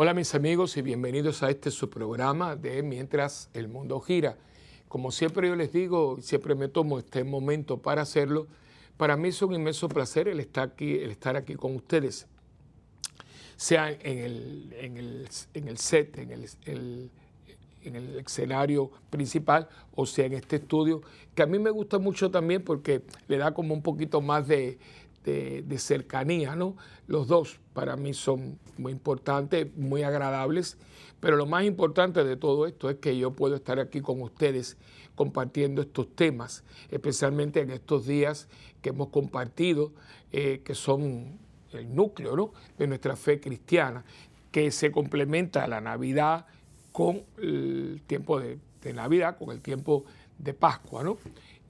Hola mis amigos y bienvenidos a este su programa de Mientras el Mundo Gira. Como siempre yo les digo, siempre me tomo este momento para hacerlo, para mí es un inmenso placer el estar aquí, el estar aquí con ustedes, sea en el, en el, en el set, en el, en el escenario principal o sea en este estudio, que a mí me gusta mucho también porque le da como un poquito más de, de, cercanía, ¿no? Los dos para mí son muy importantes, muy agradables, pero lo más importante de todo esto es que yo puedo estar aquí con ustedes compartiendo estos temas, especialmente en estos días que hemos compartido, eh, que son el núcleo ¿no? de nuestra fe cristiana, que se complementa la Navidad con el tiempo de, de Navidad, con el tiempo de Pascua, ¿no?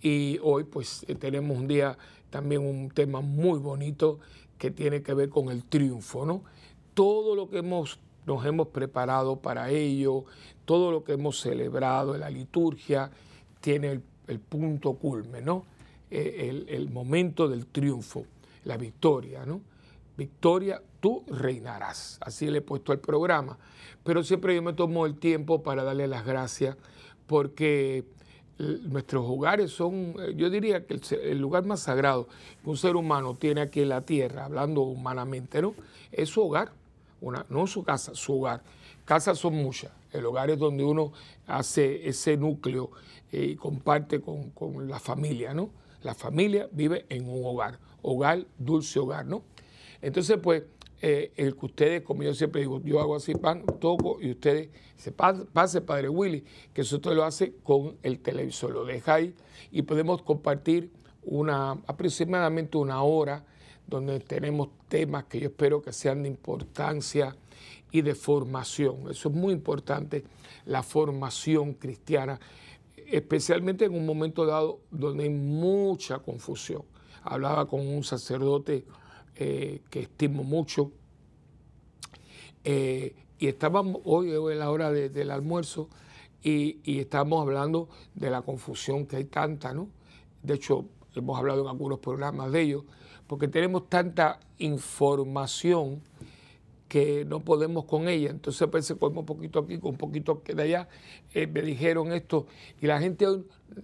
Y hoy pues tenemos un día también un tema muy bonito que tiene que ver con el triunfo, ¿no? Todo lo que hemos, nos hemos preparado para ello, todo lo que hemos celebrado en la liturgia, tiene el, punto culme, ¿no? Eh, el, el, momento del triunfo, la victoria, ¿no? Victoria, tú reinarás. Así le he puesto al programa. Pero siempre yo me tomo el tiempo para darle las gracias porque nuestros hogares son, eh, yo diría que el, lugar más sagrado que un ser humano tiene aquí en la tierra, hablando humanamente, ¿no? Es su hogar, una, no su casa, su hogar. Casas son muchas, el hogar es donde uno hace ese núcleo eh, y comparte con, con, la familia, ¿no? La familia vive en un hogar, hogar, dulce hogar, ¿no? Entonces, pues, eh, el que ustedes, como yo siempre digo, yo hago así, pan, toco y ustedes se pase, padre Willy, que eso usted lo hace con el televisor, lo deja ahí y podemos compartir una aproximadamente una hora donde tenemos temas que yo espero que sean de importancia y de formación. Eso es muy importante, la formación cristiana, especialmente en un momento dado donde hay mucha confusión. Hablaba con un sacerdote eh, que estimo mucho. Eh, y estábamos hoy, en la hora del almuerzo, y, y estábamos hablando de la confusión que hay tanta, ¿no? De hecho, hemos hablado en algunos programas de ello, porque tenemos tanta información que no podemos con ella. Entonces pensé, con un poquito aquí, con un poquito de allá. Eh, me dijeron esto. Y la gente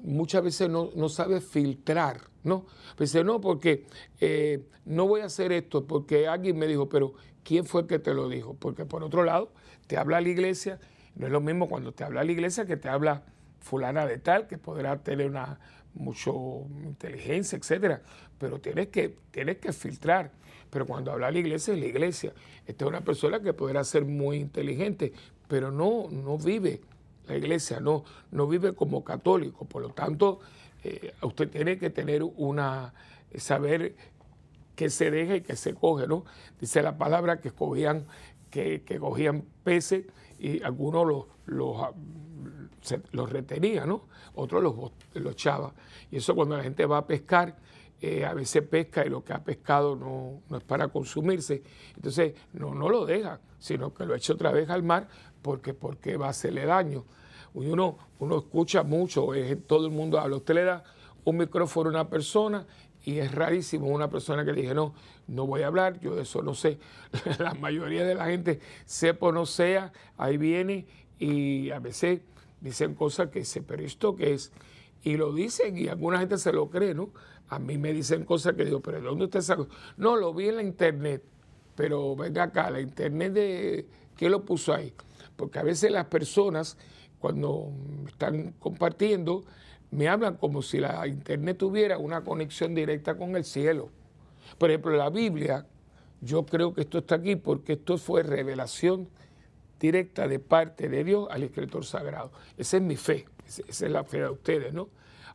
muchas veces no, no sabe filtrar, ¿no? Pensé, no, porque eh, no voy a hacer esto, porque alguien me dijo, pero ¿quién fue el que te lo dijo? Porque por otro lado, te habla la iglesia, no es lo mismo cuando te habla la iglesia que te habla fulana de tal, que podrá tener una mucho inteligencia, etcétera, pero tienes que, tienes que filtrar. Pero cuando habla la iglesia, es la iglesia. Esta es una persona que podrá ser muy inteligente, pero no, no vive la iglesia, no, no vive como católico. Por lo tanto, eh, usted tiene que tener una, saber qué se deja y qué se coge, ¿no? Dice la palabra que cogían, que, cogían peces y algunos los, los, los retenían, ¿no? Otros los, los echaban. Y eso cuando la gente va a pescar, eh, a veces pesca y lo que ha pescado no, es para consumirse. Entonces, no, no lo deja, sino que lo echa otra vez al mar porque, porque va a hacerle daño. Uno, uno escucha mucho, todo el mundo habla. Usted le da un micrófono a una persona y es rarísimo una persona que le dije, no, no voy a hablar, yo de eso no sé. la mayoría de la gente, sepa o no sea, ahí viene y a veces dicen cosas que se pero esto que es, y lo dicen y alguna gente se lo cree, ¿no? A mí me dicen cosas que digo, pero ¿de dónde usted sacó? No, lo vi en la internet, pero venga acá, la internet de... ¿Quién lo puso ahí? Porque a veces las personas, cuando están compartiendo, me hablan como si la internet tuviera una conexión directa con el cielo. Por ejemplo, la Biblia, yo creo que esto está aquí porque esto fue revelación directa de parte de Dios al escritor sagrado. Esa es mi fe, esa es la fe de ustedes, ¿no?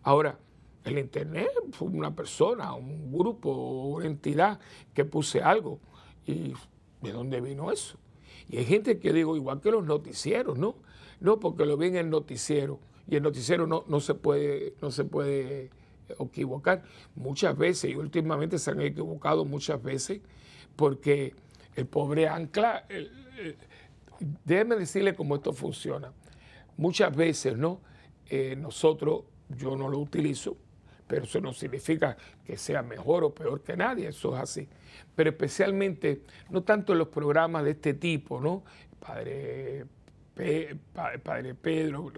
Ahora, el Internet fue una persona, un grupo, una entidad que puse algo. ¿Y de dónde vino eso? Y hay gente que digo, igual que los noticieros, ¿no? No, porque lo vi en el noticiero. Y el noticiero no, no, se, puede, no se puede equivocar. Muchas veces, y últimamente se han equivocado muchas veces, porque el pobre ancla, déjeme decirle cómo esto funciona. Muchas veces, ¿no? Eh, nosotros, yo no lo utilizo, pero eso no significa que sea mejor o peor que nadie, eso es así. Pero especialmente, no tanto en los programas de este tipo, ¿no? padre, padre Pedro,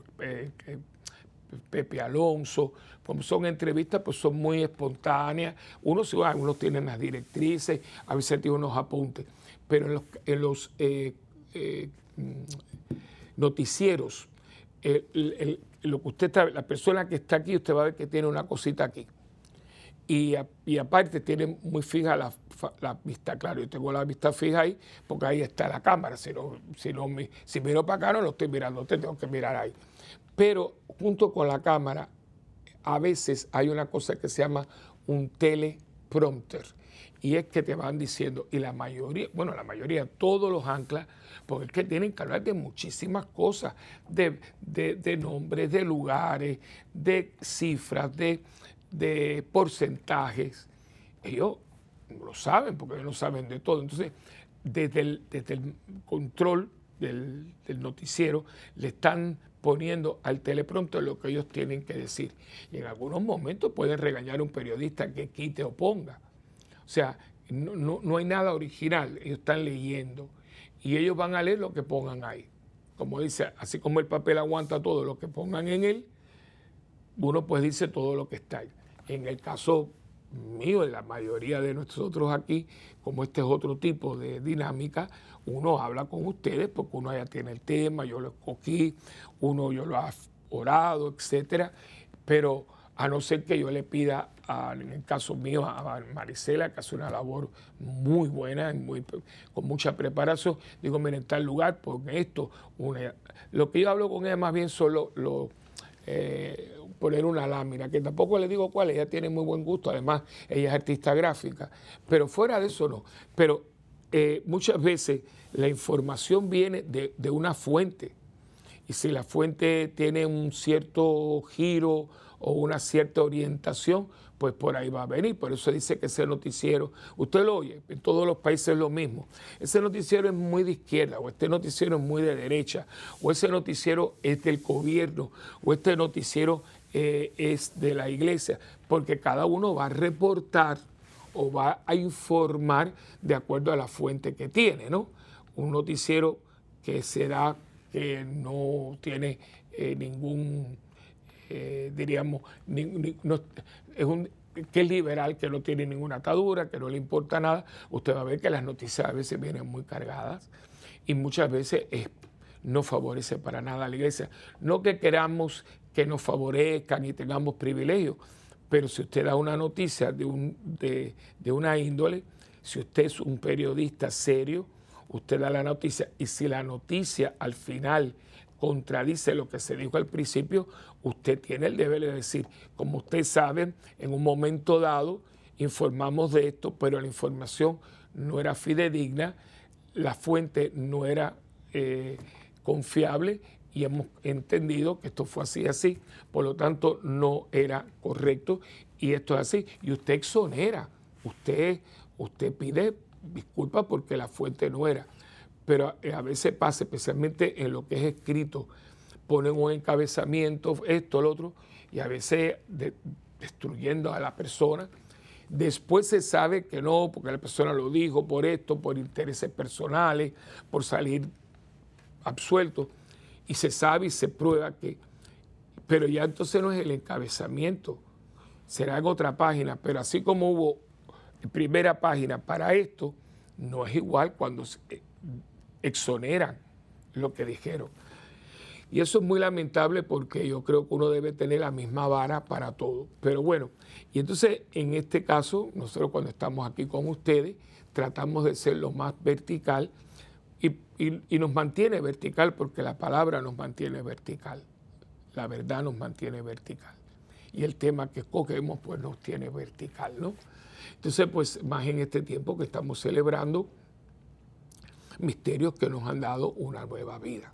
Pepe Alonso, como son entrevistas, pues son muy espontáneas. Unos, unos tienen las directrices, a veces tienen unos apuntes, pero en los, en los eh, eh, noticieros, lo que usted la persona que está aquí, usted va a ver que tiene una cosita aquí. Y, aparte tiene muy fija la, vista, claro, yo tengo la vista fija ahí porque ahí está la cámara, si, no, si, no, si miro para acá no lo estoy mirando, usted tengo que mirar ahí. Pero junto con la cámara, a veces hay una cosa que se llama un teleprompter. Y es que te van diciendo, y la mayoría, bueno, la mayoría, todos los anclas, porque es que tienen que hablar de muchísimas cosas, de, nombres, de lugares, de cifras, de, porcentajes. Ellos lo saben, porque ellos no saben de todo. Entonces, desde el, desde el control del, del, noticiero, le están poniendo al teleprompter lo que ellos tienen que decir. Y en algunos momentos pueden regañar a un periodista que quite o ponga. O sea, no, no, hay nada original, ellos están leyendo y ellos van a leer lo que pongan ahí. Como dice, así como el papel aguanta todo lo que pongan en él, uno pues dice todo lo que está ahí. En el caso mío, de la mayoría de nosotros aquí, como este es otro tipo de dinámica, uno habla con ustedes porque uno ya tiene el tema, yo lo escogí, uno yo lo ha orado, etcétera, pero a no ser que yo le pida, en el caso mío, a Marisela, que hace una labor muy buena, muy, con mucha preparación, digo, mira, en tal lugar, porque esto, lo que yo hablo con ella más bien solo lo, eh, poner una lámina, que tampoco le digo cuál, ella tiene muy buen gusto, además ella es artista gráfica, pero fuera de eso no. Pero eh, muchas veces la información viene de, una fuente. Y si la fuente tiene un cierto giro o una cierta orientación, pues por ahí va a venir. Por eso dice que ese noticiero, usted lo oye, en todos los países es lo mismo. Ese noticiero es muy de izquierda, o este noticiero es muy de derecha, o ese noticiero es del gobierno, o este noticiero eh, es de la iglesia, porque cada uno va a reportar o va a informar de acuerdo a la fuente que tiene, ¿no? Un noticiero que se da que no tiene eh, ningún, eh, diríamos, es un, que es liberal, que no tiene ninguna atadura, que no le importa nada, usted va a ver que las noticias a veces vienen muy cargadas y muchas veces no favorece para nada a la iglesia. No que queramos que nos favorezcan y tengamos privilegios, pero si usted da una noticia de, un, de, una índole, si usted es un periodista serio, usted da la noticia y si la noticia al final contradice lo que se dijo al principio, usted tiene el deber de decir, como ustedes saben, en un momento dado informamos de esto, pero la información no era fidedigna, la fuente no era eh, confiable y hemos entendido que esto fue así, así, por lo tanto no era correcto y esto es así. Y usted exonera, usted, usted pide disculpas porque la fuente no era. Pero a veces pasa, especialmente en lo que es escrito, ponen un encabezamiento, esto, lo otro, y a veces destruyendo a la persona. Después se sabe que no, porque la persona lo dijo por esto, por intereses personales, por salir absuelto y se sabe y se prueba que, pero ya entonces no es el encabezamiento, será en otra página, pero así como hubo primera página para esto, no es igual cuando se exoneran lo que dijeron. Y eso es muy lamentable porque yo creo que uno debe tener la misma vara para todo. Pero bueno, y entonces en este caso, nosotros cuando estamos aquí con ustedes, tratamos de ser lo más vertical y, nos mantiene vertical porque la palabra nos mantiene vertical, la verdad nos mantiene vertical. Y el tema que escogemos pues nos tiene vertical, ¿no? Entonces, pues más en este tiempo que estamos celebrando misterios que nos han dado una nueva vida.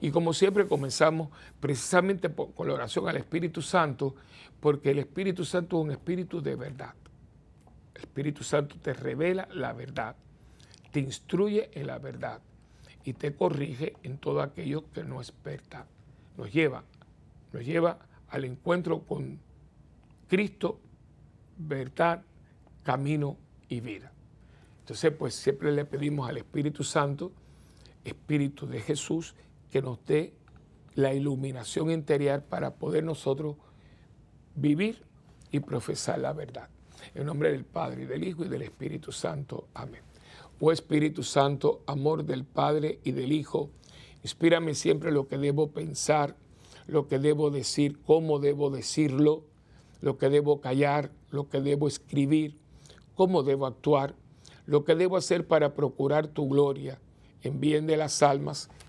Y como siempre comenzamos precisamente con la oración al Espíritu Santo, porque el Espíritu Santo es un espíritu de verdad. El Espíritu Santo te revela la verdad te instruye en la verdad y te corrige en todo aquello que no es verdad. Nos lleva, nos lleva al encuentro con Cristo, verdad, camino y vida. Entonces, pues siempre le pedimos al Espíritu Santo Espíritu de Jesús que nos dé la iluminación interior para poder nosotros vivir y profesar la verdad. En nombre del Padre, y del Hijo y del Espíritu Santo. Amén. Oh Espíritu Santo, amor del Padre y del Hijo, inspírame siempre lo que debo pensar, lo que debo decir, cómo debo decirlo, lo que debo callar, lo que debo escribir, cómo debo actuar, lo que debo hacer para procurar tu gloria en bien de las almas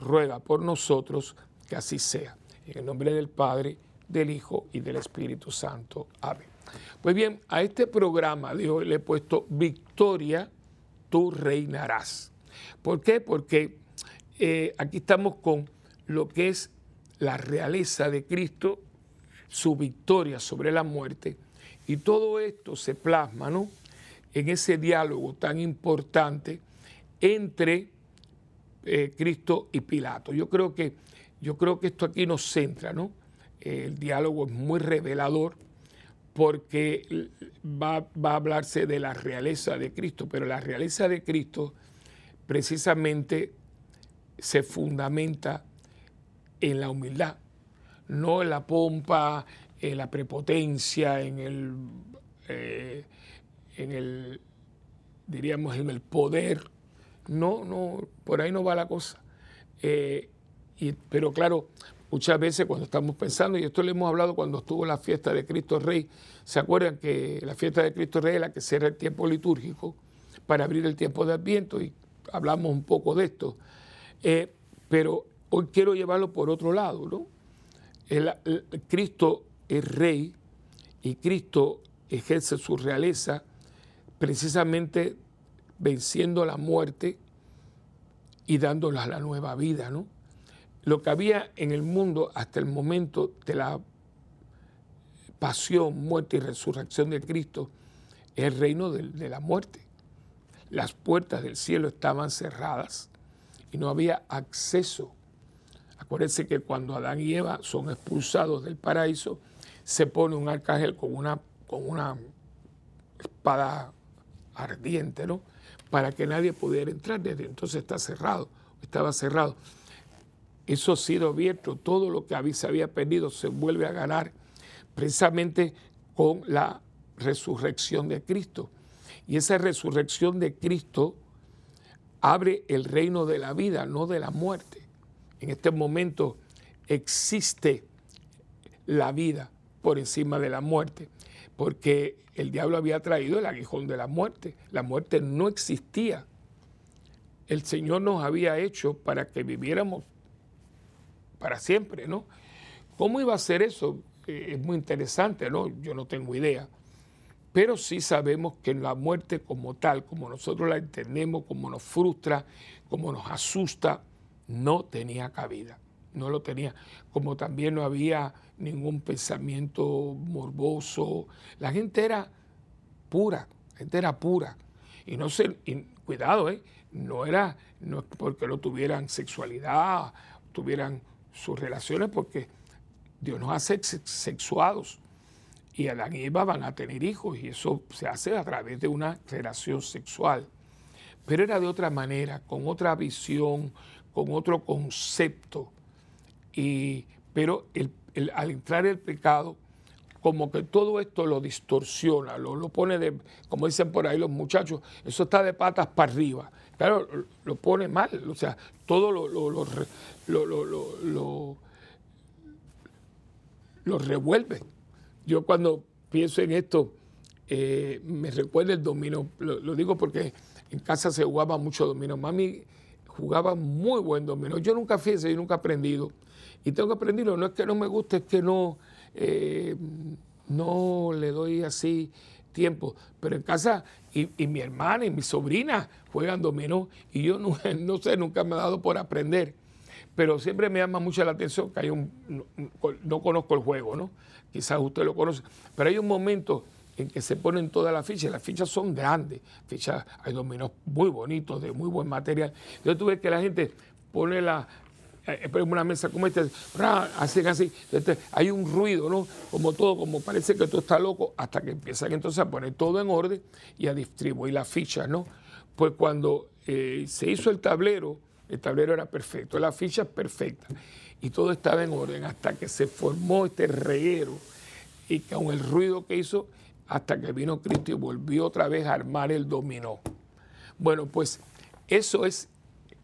ruega por nosotros que así sea. En el nombre del Padre, del Hijo y del Espíritu Santo. Amén. Pues bien, a este programa de hoy le he puesto Victoria, tú reinarás. ¿Por qué? Porque eh, aquí estamos con lo que es la realeza de Cristo, su victoria sobre la muerte, y todo esto se plasma ¿no? en ese diálogo tan importante entre eh, Cristo y Pilato. Yo creo que yo creo que esto aquí nos centra, ¿no? El diálogo es muy revelador porque va, va, a hablarse de la realeza de Cristo, pero la realeza de Cristo precisamente se fundamenta en la humildad, no en la pompa, en la prepotencia, en el, eh, en el diríamos, en el poder. No, no, por ahí no va la cosa. Eh, pero claro, muchas veces cuando estamos pensando, y esto le hemos hablado cuando estuvo la fiesta de Cristo Rey, ¿se acuerdan que la fiesta de Cristo Rey es la que cierra el tiempo litúrgico para abrir el tiempo de Adviento? Y hablamos un poco de esto. Eh, pero hoy quiero llevarlo por otro lado, ¿no? Cristo es rey y Cristo ejerce su realeza precisamente venciendo la muerte y dándola la nueva vida, ¿no? lo que había en el mundo hasta el momento de la pasión, muerte y resurrección de Cristo es el reino de, la muerte. Las puertas del cielo estaban cerradas y no había acceso. Acuérdense que cuando Adán y Eva son expulsados del paraíso, se pone un arcángel con una, con una espada ardiente, ¿no? Para que nadie pudiera entrar. Desde entonces está cerrado, estaba cerrado. Eso ha sido abierto, todo lo que se había perdido se vuelve a ganar precisamente con la resurrección de Cristo. Y esa resurrección de Cristo abre el reino de la vida, no de la muerte. En este momento existe la vida por encima de la muerte, porque el diablo había traído el aguijón de la muerte. La muerte no existía. El Señor nos había hecho para que viviéramos para siempre, ¿no? ¿Cómo iba a ser eso? Eh, es muy interesante, ¿no? Yo no tengo idea. Pero sí sabemos que la muerte como tal, como nosotros la entendemos, como nos frustra, como nos asusta, no tenía cabida. No lo tenía. Como también no había ningún pensamiento morboso. La gente era pura, la gente era pura. Y no sé, cuidado, ¿eh? No era no porque no tuvieran sexualidad, tuvieran sus relaciones porque Dios nos hace sexuados y Adán y Eva van a tener hijos y eso se hace a través de una relación sexual. Pero era de otra manera, con otra visión, con otro concepto. Pero al entrar el pecado, como que todo esto lo distorsiona, lo, lo, pone de, como dicen por ahí los muchachos, eso está de patas para arriba. Claro, lo pone mal, o sea, todo lo, lo, lo, revuelve. Yo cuando pienso en esto, eh, me recuerda el dominó, lo, digo porque en casa se jugaba mucho dominó. Mami jugaba muy buen dominó. Yo nunca fui yo nunca he aprendido. Y tengo que aprenderlo, no es que no me guste, es que no, eh, no le doy así tiempos, pero en casa, y, mi hermana y mi sobrina juegan dominó, y yo no, no sé, nunca me he dado por aprender. Pero siempre me llama mucho la atención que hay un, no, conozco el juego, ¿no? Quizás usted lo conoce, pero hay un momento en que se ponen todas las fichas, las fichas son grandes, fichas, hay dominos muy bonitos, de muy buen material. Tú ves que la gente pone la, una mesa como esta, hacen así, hay un ruido, ¿no? Como todo, como parece que todo está loco, hasta que empiezan entonces a poner todo en orden y a distribuir las fichas, ¿no? Pues cuando eh, se hizo el tablero, el tablero era perfecto, las fichas perfectas y todo estaba en orden hasta que se formó este reguero y con el ruido que hizo hasta que vino Cristo y volvió otra vez a armar el dominó. Bueno, pues eso es,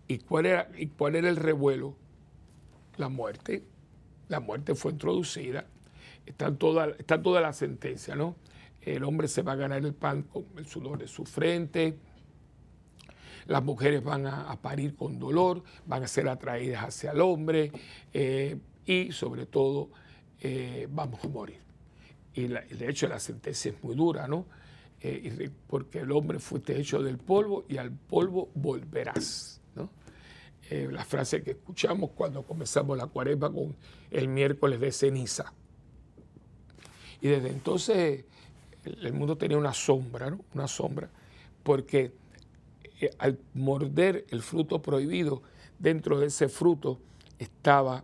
¿y cuál era, y cuál era el revuelo? La muerte. La muerte fue introducida. Está toda, está toda la sentencia, ¿no? El hombre se va a ganar el pan con el sudor de su frente. Las mujeres van a, parir con dolor, van a ser atraídas hacia el hombre eh, y sobre todo eh, vamos a morir y de hecho la sentencia es muy dura, ¿no? Eh, porque el hombre fuiste hecho del polvo y al polvo volverás. Eh, la frase que escuchamos cuando comenzamos la cuaresma con el miércoles de ceniza. Y desde entonces el mundo tenía una sombra, ¿no? Una sombra, porque eh, al morder el fruto prohibido, dentro de ese fruto estaba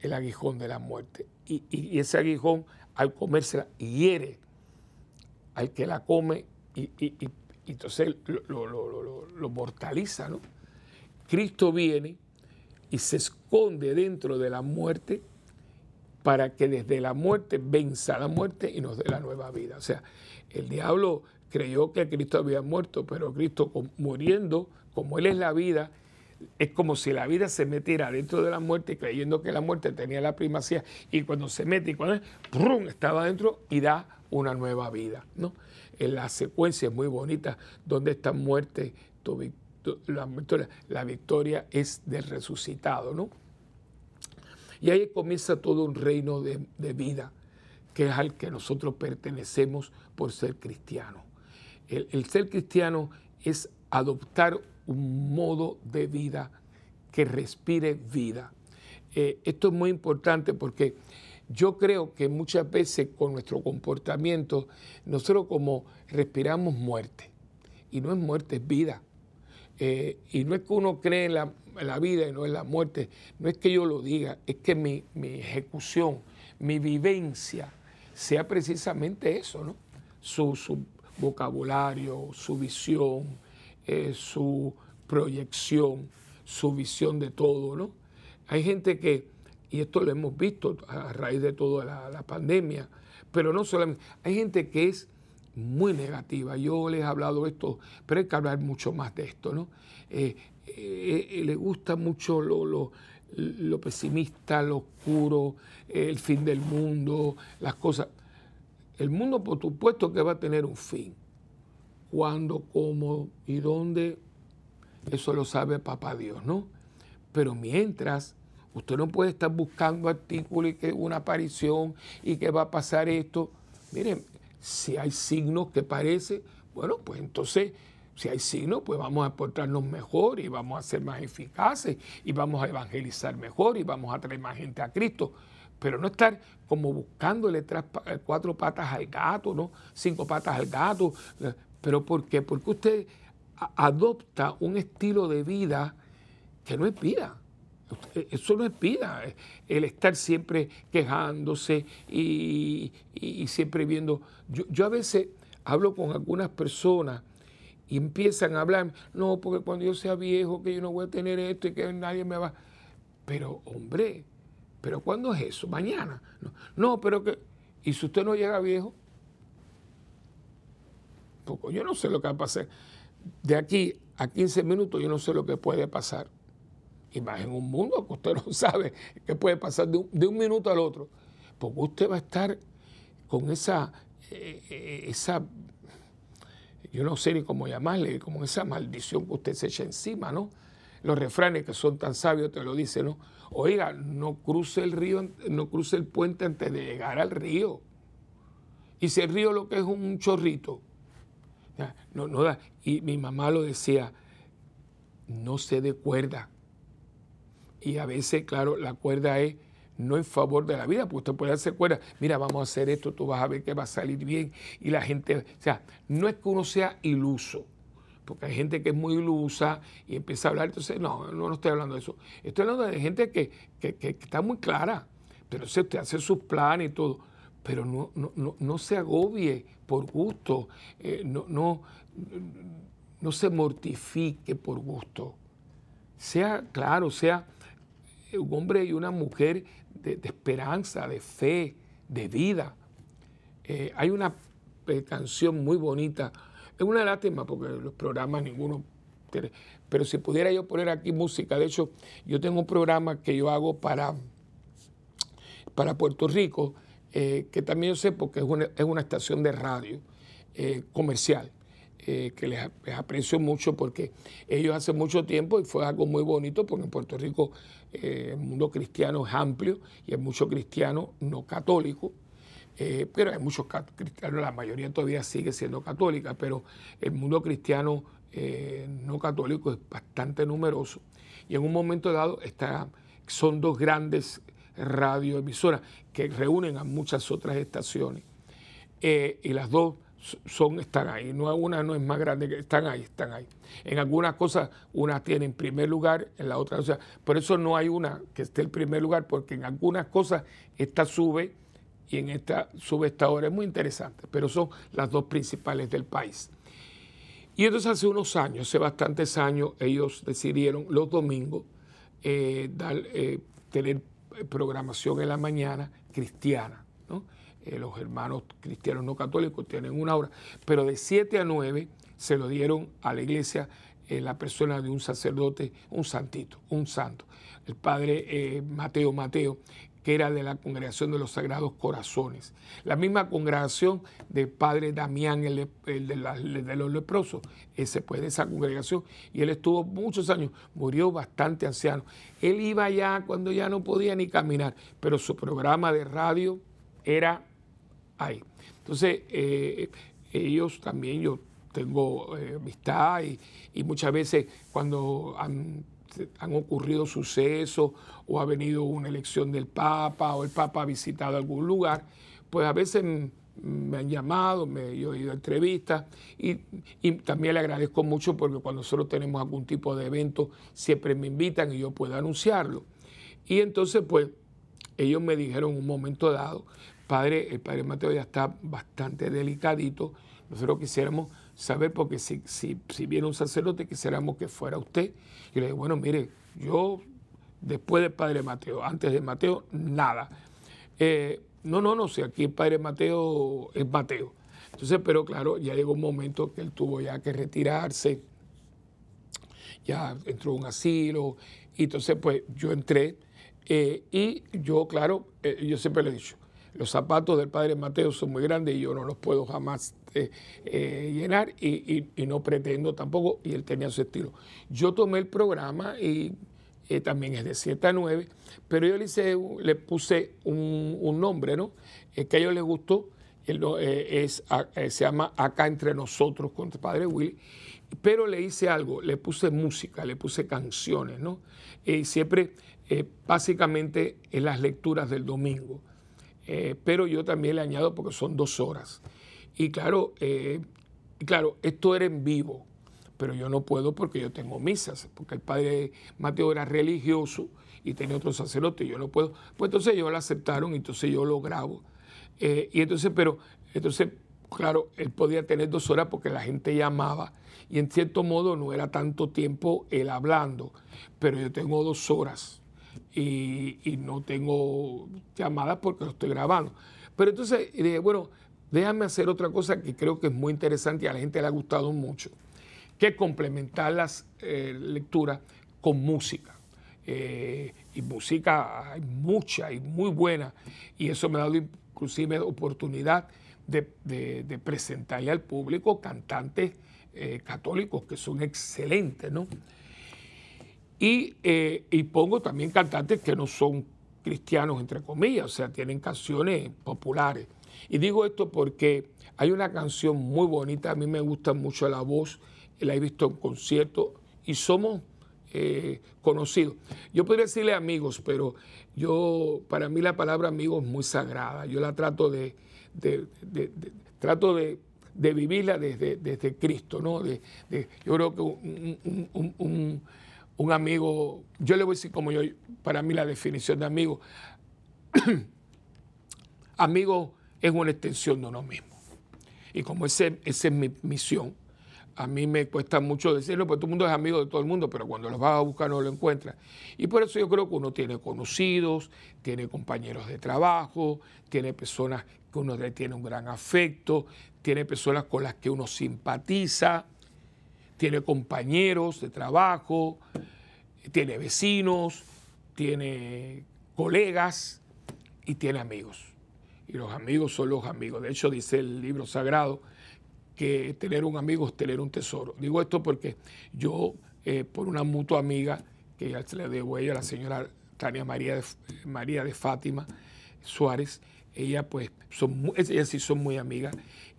el aguijón de la muerte. y ese aguijón al comérsela hiere al que la come y, entonces lo, mortaliza, ¿no? Cristo viene y se esconde dentro de la muerte para que desde la muerte venza la muerte y nos dé la nueva vida. O sea, el diablo creyó que Cristo había muerto, pero Cristo muriendo, como Él es la vida, es como si la vida se metiera dentro de la muerte creyendo que la muerte tenía la primacía y cuando se mete y cuando ¡prum! estaba dentro y da una nueva vida. ¿no? En la secuencia es muy bonita donde esta muerte, la victoria, la victoria es del resucitado. ¿no? Y ahí comienza todo un reino de, vida que es al que nosotros pertenecemos por ser cristianos. El, el ser cristiano es adoptar un modo de vida que respire vida. Eh, esto es muy importante porque yo creo que muchas veces con nuestro comportamiento nosotros como respiramos muerte y no es muerte, es vida. Eh, y no es que uno cree en la, vida y no en la muerte, no es que yo lo diga, es que mi, ejecución, mi vivencia sea precisamente eso, ¿no? Su, su vocabulario, su visión, eh, su proyección, su visión de todo, ¿no? Hay gente que, y esto lo hemos visto a raíz de toda la, pandemia, pero no solamente, hay gente que es muy negativa. Yo les he hablado esto, pero hay que hablar mucho más de esto, ¿no? Eh, eh, le gusta mucho lo, lo, lo, pesimista, lo oscuro, el fin del mundo, las cosas. El mundo, por supuesto, que va a tener un fin cuándo, cómo y dónde, eso lo sabe papá Dios, ¿no? Pero mientras, usted no puede estar buscando artículos y que una aparición y que va a pasar esto. Miren, si hay signos que parece, bueno, pues entonces, si hay signos, pues vamos a portarnos mejor y vamos a ser más eficaces y vamos a evangelizar mejor y vamos a traer más gente a Cristo. Pero no estar como buscándole cuatro patas al gato, ¿no? Cinco patas al gato, ¿Pero por qué? Porque usted adopta un estilo de vida que no es vida. Eso no es vida. El estar siempre quejándose y, siempre viendo. Yo, a veces hablo con algunas personas y empiezan a hablar, no, porque cuando yo sea viejo, que yo no voy a tener esto y que nadie me va. Pero, hombre, ¿pero cuándo es eso? Mañana. No, no pero que. ¿Y si usted no llega viejo? poco. Yo no sé lo que va a pasar. De aquí a 15 minutos yo no sé lo que puede pasar. Y más en un mundo que usted no sabe qué puede pasar de un, minuto al otro. Porque usted va a estar con esa, eh, eh, esa, yo no sé ni cómo llamarle, como esa maldición que usted se echa encima, ¿no? Los refranes que son tan sabios te lo dicen, ¿no? Oiga, no cruce el río, no cruce el puente antes de llegar al río Y se río lo que es un chorrito. No, no da. Y mi mamá lo decía, no se dé cuerda. Y a veces, claro, la cuerda es no en favor de la vida, porque usted puede hacer cuerda, mira, vamos a hacer esto, tú vas a ver que va a salir bien. Y la gente, o sea, no es que uno sea iluso, porque hay gente que es muy ilusa y empieza a hablar, entonces, no, no, no estoy hablando de eso. Estoy hablando de gente que, está muy clara, pero usted hace sus planes y todo, pero no, no, no, se agobie por gusto, eh, no, no, no se mortifique por gusto. Sea claro, sea un hombre y una mujer de, esperanza, de fe, de vida. Eh, hay una eh, canción muy bonita, es una lástima porque los programas ninguno pero si pudiera yo poner aquí música, de hecho yo tengo un programa que yo hago para, para Puerto Rico, eh, que también yo sé porque es una, es una estación de radio comercial. Eh, que les, aprecio mucho porque ellos hace mucho tiempo y fue algo muy bonito porque en Puerto Rico eh, el mundo cristiano es amplio y hay muchos cristianos no católicos, eh, pero hay muchos cristianos, la mayoría todavía sigue siendo católica, pero el mundo cristiano no católico es bastante numeroso. Y en un momento dado está, son dos grandes radioemisoras que reúnen a muchas otras estaciones. Y las dos son, están ahí. No, una no es más grande que están ahí, están ahí. En algunas cosas una tiene en primer lugar, en la otra, o por eso no hay una que esté en primer lugar, porque en algunas cosas esta sube y en esta sube esta hora. Es muy interesante, pero son las dos principales del país. Y entonces hace unos años, hace bastantes años, ellos decidieron los domingos eh, eh, tener programación en la mañana cristiana. ¿no? Eh, los hermanos cristianos no católicos tienen una hora, pero de 7 a 9 se lo dieron a la iglesia eh, la persona de un sacerdote, un santito, un santo, el padre eh, Mateo Mateo, que era de la congregación de los Sagrados Corazones. La misma congregación del padre Damián, el, de, los leprosos, ese pues de esa congregación, y él estuvo muchos años, murió bastante anciano. Él iba ya cuando ya no podía ni caminar, pero su programa de radio era entonces, eh, ellos también, yo tengo eh, amistad y, muchas veces cuando han, ocurrido sucesos o ha venido una elección del Papa o el Papa ha visitado algún lugar, pues a veces me han llamado, me, yo he ido a entrevistas y, y, también le agradezco mucho porque cuando nosotros tenemos algún tipo de evento siempre me invitan y yo puedo anunciarlo. Y entonces pues ellos me dijeron en un momento dado, padre, el padre Mateo ya está bastante delicadito. Nosotros quisiéramos saber, porque si, si, si viene un sacerdote, quisiéramos que fuera usted. Y le digo, bueno, mire, yo después del padre Mateo, antes de Mateo, nada. Eh, no, no, no, si aquí el padre Mateo es Mateo. Entonces, pero claro, ya llegó un momento que él tuvo ya que retirarse, ya entró a un asilo, y entonces pues yo entré eh, y yo, claro, eh, yo siempre le he dicho, los zapatos del padre Mateo son muy grandes y yo no los puedo jamás eh, eh, llenar y, no pretendo tampoco, y él tenía su estilo. Yo tomé el programa y eh, también es de 7 a 9, pero yo le, puse un, nombre, ¿no? que a ellos les gustó, es, se llama Acá entre nosotros con el padre Willy, pero le hice algo, le puse música, le puse canciones, ¿no? Y siempre, básicamente, en las lecturas del domingo. Eh, pero yo también le añado porque son dos horas. Y claro, eh, claro, esto era en vivo, pero yo no puedo porque yo tengo misas, porque el padre Mateo era religioso y tenía otro sacerdote, yo no puedo. Pues entonces ellos lo aceptaron, entonces yo lo grabo. Eh, y entonces, pero, entonces, claro, él podía tener dos horas porque la gente llamaba, y en cierto modo no era tanto tiempo él hablando, pero yo tengo dos horas y, no tengo llamadas porque lo estoy grabando. Pero entonces dije, bueno, déjame hacer otra cosa que creo que es muy interesante y a la gente le ha gustado mucho, que es complementar las eh, lecturas con música. Eh, y música hay mucha y muy buena, y eso me ha dado inclusive oportunidad de, presentarle al público cantantes eh, católicos que son excelentes, ¿no? Eh, y, pongo también cantantes que no son cristianos, entre comillas, o sea, tienen canciones populares. Y digo esto porque hay una canción muy bonita, a mí me gusta mucho la voz, la he visto en concierto y somos eh, conocidos. Yo podría decirle amigos, pero yo, para mí la palabra amigo es muy sagrada. Yo la trato de, trato de, vivirla desde, desde, Cristo, ¿no? yo creo que un, amigo, yo le voy a decir como yo, para mí la definición de amigo, amigo es una extensión de uno mismo. Y como esa es mi misión, a mí me cuesta mucho decirlo, porque todo el mundo es amigo de todo el mundo, pero cuando lo vas a buscar no lo encuentras. Y por eso yo creo que uno tiene conocidos, tiene compañeros de trabajo, tiene personas que uno tiene un gran afecto, tiene personas con las que uno simpatiza, tiene compañeros de trabajo, tiene vecinos, tiene colegas y tiene amigos. Y los amigos son los amigos. De hecho, dice el libro sagrado, que tener un amigo es tener un tesoro. Digo esto porque yo, eh, por una mutua amiga, que ya se le debo a ella, la señora Tania María María de Fátima Suárez, ella pues, son, ellas sí son muy amigas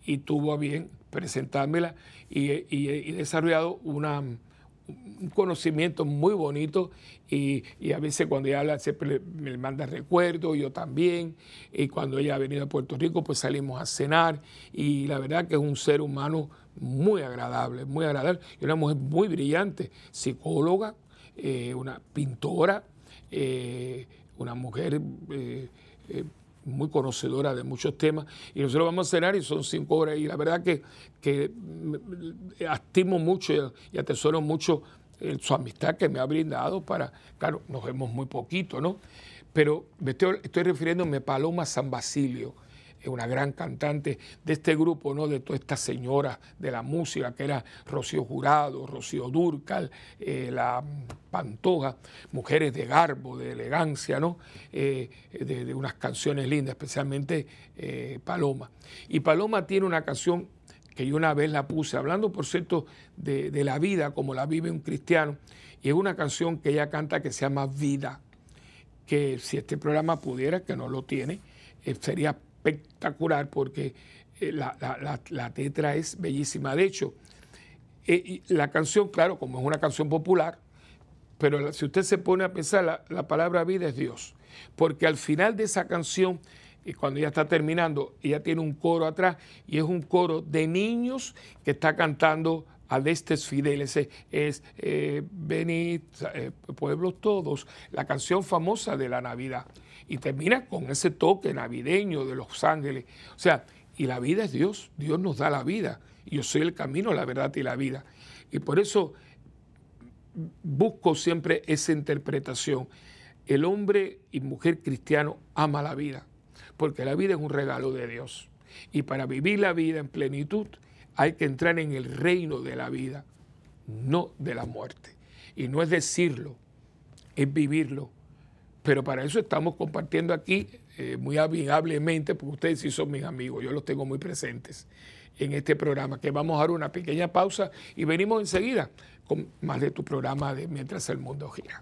y tuvo a bien presentármela y, y desarrollado un conocimiento muy bonito y, a veces cuando ella habla siempre me manda recuerdos, yo también, y cuando ella ha venido a Puerto Rico pues salimos a cenar y la verdad que es un ser humano muy agradable, muy agradable, y una mujer muy brillante, psicóloga, eh, una pintora, eh, una mujer... Eh, muy conocedora de muchos temas, y nosotros vamos a cenar y son cinco horas, y la verdad que, que estimo mucho y atesoro mucho eh, su amistad que me ha brindado para, claro, nos vemos muy poquito, ¿no? Pero me estoy, estoy refiriéndome a Paloma San Basilio, una gran cantante de este grupo, ¿no? de todas estas señoras de la música, que era Rocío Jurado, Rocío Durcal, eh, la Pantoja, mujeres de garbo, de elegancia, ¿no? Eh, de, unas canciones lindas, especialmente eh, Paloma. Y Paloma tiene una canción que yo una vez la puse, hablando por cierto de, de la vida como la vive un cristiano, y es una canción que ella canta que se llama Vida, que si este programa pudiera, que no lo tiene, sería espectacular porque eh, la, la, tetra es bellísima. De hecho, eh, la canción, claro, como es una canción popular, pero si usted se pone a pensar, la, palabra vida es Dios. Porque al final de esa canción, y cuando ya está terminando, ella tiene un coro atrás y es un coro de niños que está cantando a destes fideles, es eh, venid, pueblos todos, la canción famosa de la Navidad y termina con ese toque navideño de los ángeles. O sea, y la vida es Dios, Dios nos da la vida. Yo soy el camino, la verdad y la vida. Y por eso busco siempre esa interpretación. El hombre y mujer cristiano ama la vida, porque la vida es un regalo de Dios. Y para vivir la vida en plenitud hay que entrar en el reino de la vida, no de la muerte. Y no es decirlo, es vivirlo pero para eso estamos compartiendo aquí eh, muy amigablemente, porque ustedes sí son mis amigos, yo los tengo muy presentes en este programa, que vamos a dar una pequeña pausa y venimos enseguida con más de tu programa de Mientras el Mundo Gira.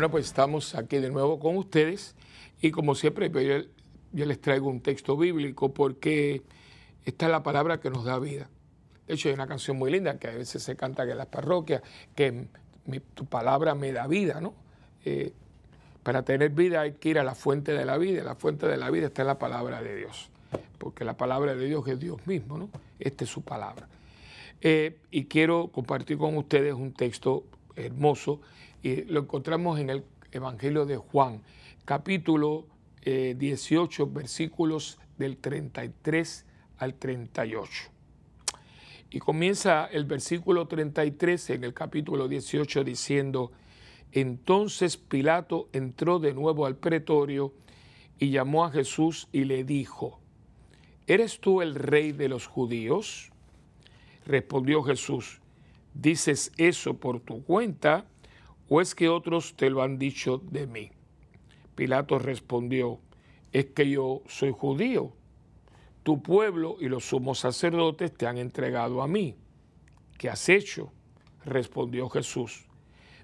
Bueno, pues estamos aquí de nuevo con ustedes y como siempre pues, yo, les traigo un texto bíblico porque esta es la palabra que nos da vida. De hecho hay una canción muy linda que a veces se canta en las parroquias, que tu palabra me da vida, ¿no? Eh, para tener vida hay que ir a la fuente de la vida, la fuente de la vida está en la palabra de Dios, porque la palabra de Dios es Dios mismo, ¿no? Esta es su palabra. Eh, y quiero compartir con ustedes un texto hermoso y lo encontramos en el Evangelio de Juan, capítulo 18, eh, versículos del 33 al 38. Y comienza el versículo 33 en el capítulo 18 diciendo, entonces Pilato entró de nuevo al pretorio y llamó a Jesús y le dijo, ¿eres tú el rey de los judíos? Respondió Jesús, ¿Dices eso por tu cuenta o es que otros te lo han dicho de mí? Pilato respondió, es que yo soy judío. Tu pueblo y los sumos sacerdotes te han entregado a mí. ¿Qué has hecho? Respondió Jesús,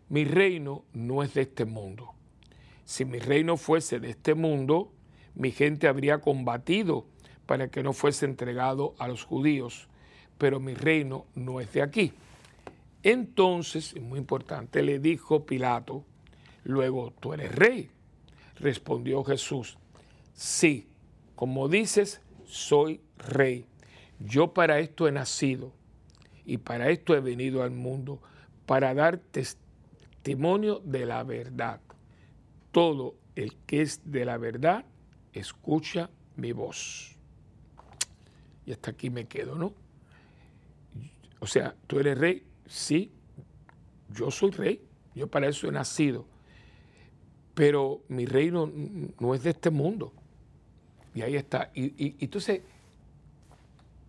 mi reino no es de este mundo. Si mi reino fuese de este mundo, mi gente habría combatido para que no fuese entregado a los judíos, pero mi reino no es de aquí. Entonces, es muy importante, le dijo Pilato, luego, ¿tú eres rey? Respondió Jesús, sí, como dices, soy rey. Yo para esto he nacido y para esto he venido al mundo, para dar testimonio de la verdad. Todo el que es de la verdad, escucha mi voz. Y hasta aquí me quedo, ¿no? O sea, tú eres rey, sí, yo soy rey, yo para eso he nacido, pero mi reino no es de este mundo. Y ahí está. Y, entonces,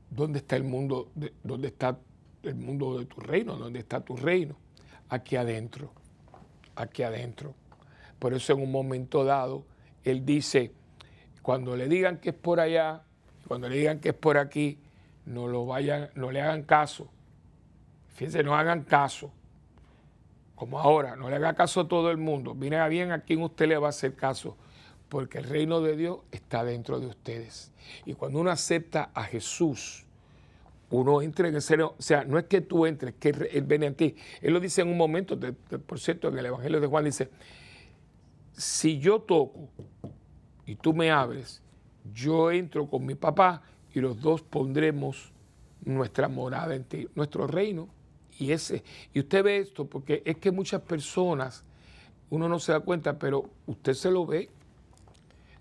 ¿dónde está el mundo? De, ¿Dónde está el mundo de tu reino? ¿Dónde está tu reino? Aquí adentro, aquí adentro. Por eso en un momento dado, él dice, cuando le digan que es por allá, cuando le digan que es por aquí, no lo vayan, no le hagan caso, Fíjense, no hagan caso. Como ahora, no le haga caso a todo el mundo. Mire bien a quién usted le va a hacer caso. Porque el reino de Dios está dentro de ustedes. Y cuando uno acepta a Jesús, uno entra en ese... O sea, no es que tú entres, que Él viene a ti. Él lo dice en un momento, por cierto, en el Evangelio de Juan dice, si yo toco y tú me abres, yo entro con mi papá y los dos pondremos nuestra morada en ti, nuestro reino y, ese, y usted ve esto porque es que muchas personas, uno no se da cuenta, pero usted se lo ve.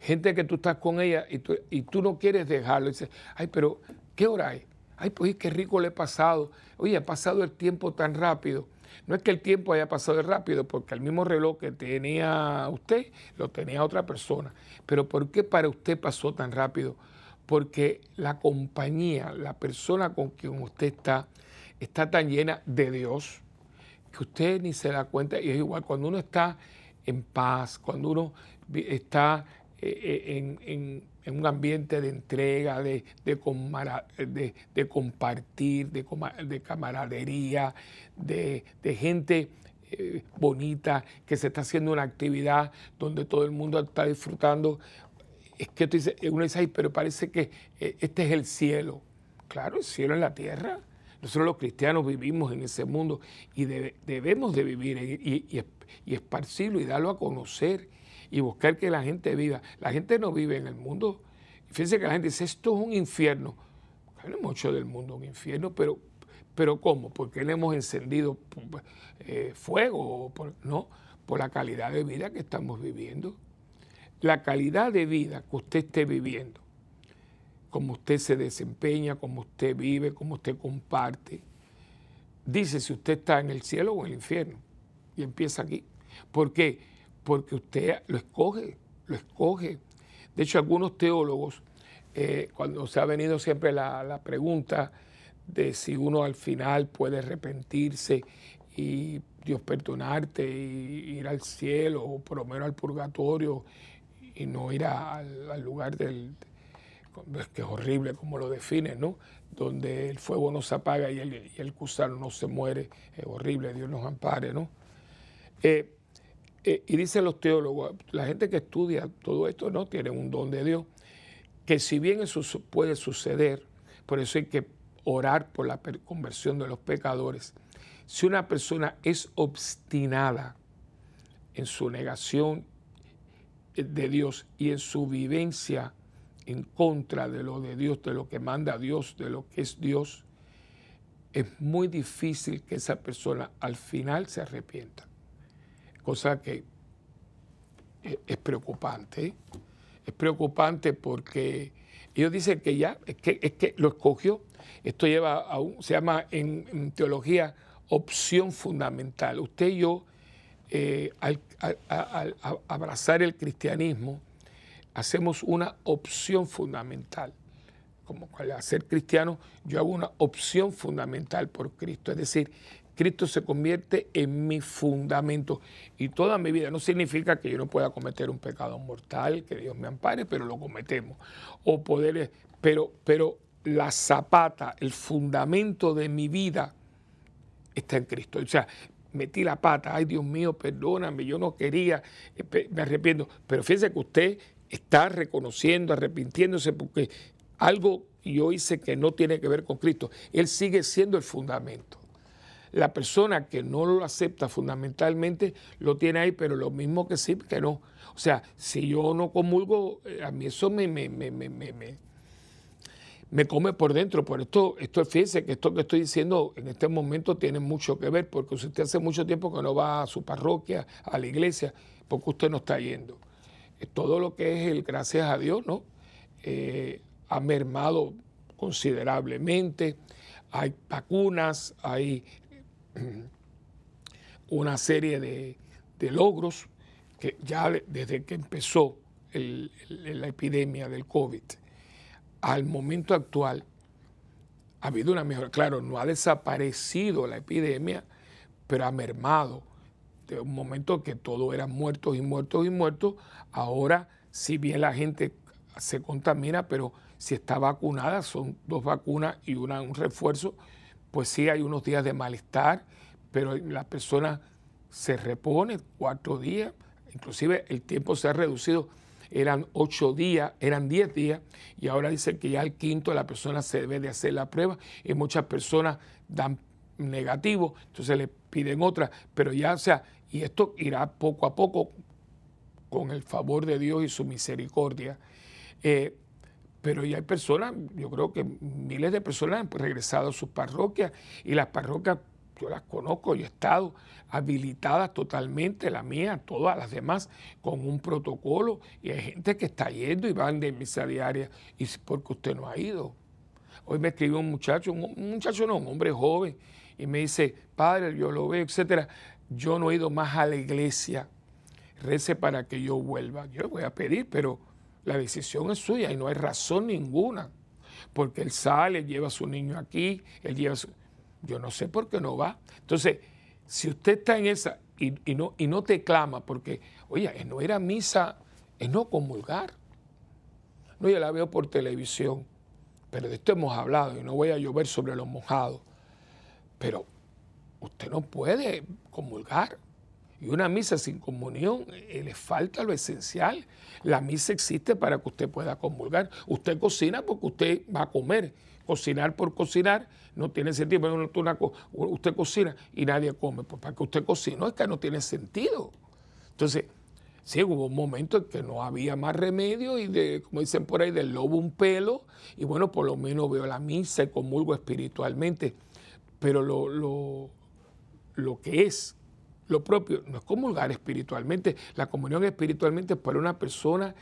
Gente que tú estás con ella y tú, y tú no quieres dejarlo. Y dices, ay, pero ¿qué hora hay? Ay, pues qué rico le he pasado. Oye, ha pasado el tiempo tan rápido. No es que el tiempo haya pasado rápido, porque el mismo reloj que tenía usted, lo tenía otra persona. Pero ¿por qué para usted pasó tan rápido? Porque la compañía, la persona con quien usted está, está tan llena de Dios que usted ni se da cuenta. Y es igual cuando uno está en paz, cuando uno está eh, eh, en, un ambiente de entrega, de, de, de, compartir, de, camaradería, de, gente eh, bonita, que se está haciendo una actividad donde todo el mundo está disfrutando. Es que uno dice, pero parece que este es el cielo. Claro, el cielo en la tierra. Nosotros los cristianos vivimos en ese mundo y debemos de vivir y, y, esparcirlo y darlo a conocer y buscar que la gente viva. La gente no vive en el mundo. Fíjense que la gente dice, esto es un infierno. No mucho del mundo un infierno, pero, pero ¿cómo? Porque le hemos encendido eh, fuego, no, por la calidad de vida que estamos viviendo. La calidad de vida que usted esté viviendo cómo usted se desempeña, cómo usted vive, cómo usted comparte. Dice si usted está en el cielo o en el infierno. Y empieza aquí. ¿Por qué? Porque usted lo escoge, lo escoge. De hecho, algunos teólogos, eh, cuando se ha venido siempre la, pregunta de si uno al final puede arrepentirse y Dios perdonarte y ir al cielo o por lo menos al purgatorio y no ir al lugar del, que es horrible como lo define, ¿no? Donde el fuego no se apaga y el, y el gusano no se muere, es horrible, Dios nos ampare, ¿no? Eh, eh, y dicen los teólogos, la gente que estudia todo esto, ¿no? Tiene un don de Dios, que si bien eso puede suceder, por eso hay que orar por la conversión de los pecadores, si una persona es obstinada en su negación de Dios y en su vivencia en contra de lo de Dios, de lo que manda Dios, de lo que es Dios, es muy difícil que esa persona al final se arrepienta. Cosa que es preocupante. Es preocupante porque ellos dicen que ya, es que, es que lo escogió. Esto lleva a un, se llama en, teología opción fundamental. Usted y yo, eh, al abrazar el cristianismo, hacemos una opción fundamental. Como al ser cristiano, yo hago una opción fundamental por Cristo. Es decir, Cristo se convierte en mi fundamento. Y toda mi vida no significa que yo no pueda cometer un pecado mortal, que Dios me ampare, pero lo cometemos. O poder, pero, pero la zapata, el fundamento de mi vida está en Cristo. O sea, metí la pata, ay Dios mío, perdóname, yo no quería, eh, me arrepiento. Pero fíjese que usted está reconociendo, arrepintiéndose porque algo yo hice que no tiene que ver con Cristo. Él sigue siendo el fundamento. La persona que no lo acepta fundamentalmente lo tiene ahí, pero lo mismo que sí, que no. O sea, si yo no comulgo, eh, a mí eso me, me, me, me come por dentro. Por esto, esto fíjense que esto que estoy diciendo en este momento tiene mucho que ver, porque usted hace mucho tiempo que no va a su parroquia, a la iglesia, porque usted no está yendo. Todo lo que es el gracias a Dios, ¿no? Eh, ha mermado considerablemente. Hay vacunas, hay una serie de, logros que ya desde que empezó la epidemia del COVID al momento actual ha habido una mejora. Claro, no ha desaparecido la epidemia, pero ha mermado. De un momento que todo era muertos y muertos y muertos, ahora si bien la gente se contamina, pero si está vacunada, son dos vacunas y un refuerzo, pues sí hay unos días de malestar, pero la persona se repone cuatro días, inclusive el tiempo se ha reducido, eran ocho días, eran diez días, y ahora dice que ya al quinto la persona se debe de hacer la prueba, y muchas personas dan negativo, entonces le piden otra, pero ya, o sea, y esto irá poco a poco con el favor de Dios y su misericordia. Eh, pero ya hay personas, yo creo que miles de personas han regresado a sus parroquias y las parroquias, yo las conozco, yo he estado habilitadas totalmente, la mía, todas las demás, con un protocolo y hay gente que está yendo y van de misa diaria y porque usted no ha ido. Hoy me escribió un muchacho, un, muchacho no, un hombre joven, y me dice, padre, yo lo veo, etcétera, yo no he ido más a la iglesia, rece para que yo vuelva. Yo voy a pedir, pero la decisión es suya y no hay razón ninguna. Porque él sale, lleva a su niño aquí, él lleva Yo no sé por qué no va. Entonces, si usted está en esa y, no, y no te clama, porque, oye, no era misa, es no comulgar. No, yo la veo por televisión, pero de esto hemos hablado y no voy a llover sobre los mojados. Pero usted no puede comulgar. Y una misa sin comunión eh, le falta lo esencial. La misa existe para que usted pueda comulgar. Usted cocina porque usted va a comer. Cocinar por cocinar no tiene sentido. usted cocina y nadie come. Pues para que usted cocine, no es que no tiene sentido. Entonces, sí, hubo un momento en que no había más remedio y de, como dicen por ahí, del lobo un pelo. Y bueno, por lo menos veo la misa y comulgo espiritualmente. Pero lo, lo, lo que es lo propio no es comulgar espiritualmente. La comunión espiritualmente es para una persona